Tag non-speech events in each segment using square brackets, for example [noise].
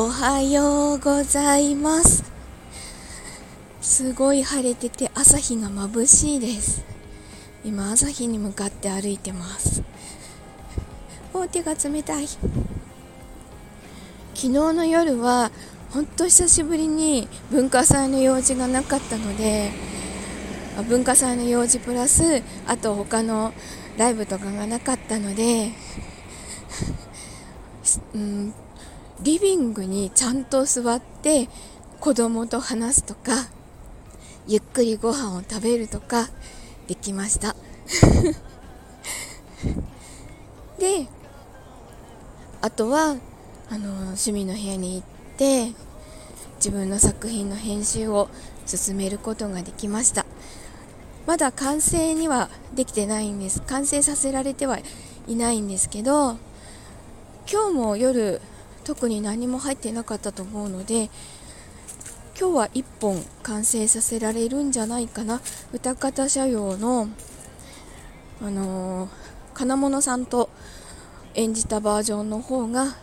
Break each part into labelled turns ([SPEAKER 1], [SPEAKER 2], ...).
[SPEAKER 1] おはようございます。すごい晴れてて朝日が眩しいです。今朝日に向かって歩いてます。お手が冷たい。昨日の夜はほんと久しぶりに文化祭の用事がなかったので文化祭の用事プラスあと他のライブとかがなかったので、うん、リビングにちゃんと座って子供と話すとかゆっくりご飯を食べるとかできました。[laughs] であとはあの趣味の部屋に行って自分の作品の編集を進めることができました。まだ完成にはできてないんです。完成させられてはいないんですけど今日も夜特に何も入ってなかったと思うので今日は1本完成させられるんじゃないかな。歌方社用のあのー、金物さんと演じたバージョンの方が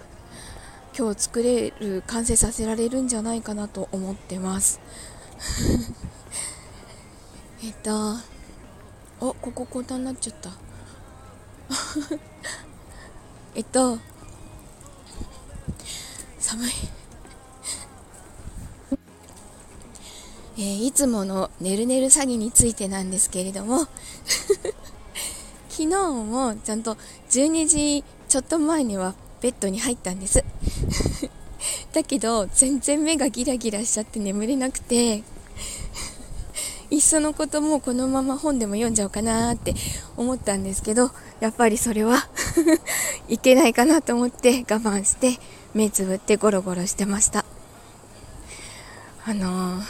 [SPEAKER 1] 今日作れる完成させられるんじゃないかなと思ってます。[laughs] えっとおここ交代になっちゃった。[laughs] えっと寒い。[laughs] えー、いつものねるねる詐欺についてなんですけれども。[laughs] 昨日もちゃんと12時ちょっと前にはベッドに入ったんです。[laughs] だけど全然目がギラギラしちゃって眠れなくて。いっそのこともこのまま本でも読んじゃおうかなって思ったんですけどやっぱりそれはいけないかなと思って我慢して目つぶってゴロゴロしてました。あのー、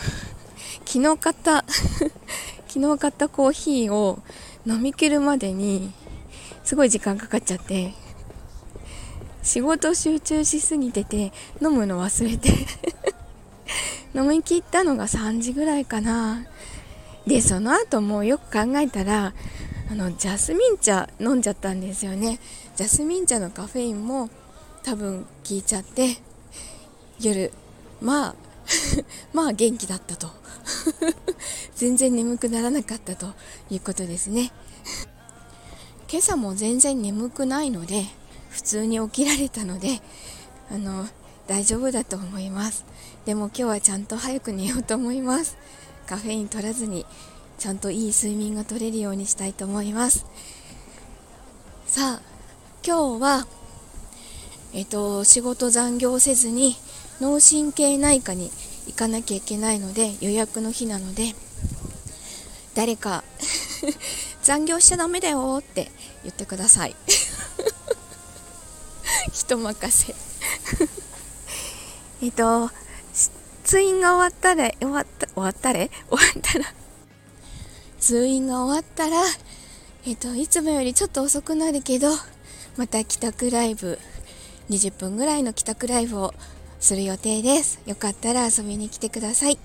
[SPEAKER 1] [laughs] 昨日買った [laughs] 昨日買ったコーヒーを飲み切るまでにすごい時間かかっちゃって仕事集中しすぎてて飲むの忘れて [laughs] 飲み切ったのが3時ぐらいかな。でその後もよく考えたらあのジャスミン茶飲んじゃったんですよね。ジャスミン茶のカフェインも多分効いちゃって夜まあ [laughs] まあ元気だったと。[laughs] 全然眠くならなかったということですね。今朝も全然眠くないので普通に起きられたのであの大丈夫だと思います。でも今日はちゃんと早く寝ようと思います。カフェイン取らずにちゃんといい睡眠が取れるようにしたいと思います。さあ今日はえっと仕事残業せずに脳神経内科に行かなきゃいけないので予約の日なので誰か [laughs] 残業しちゃダメだよって言ってください。[laughs] 人任せ。[laughs] えっと通院が終わったら終わった終わったれ終わったら。通院が終わったらえっといつもよりちょっと遅くなるけどまた帰宅ライブ20分ぐらいの帰宅ライブをする予定です。よかったら遊びに来てください。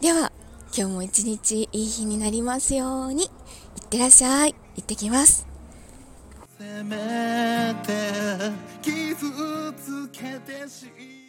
[SPEAKER 1] では、今日も一日いい日になりますように。いってらっしゃい。行ってきます。せめて傷つけてし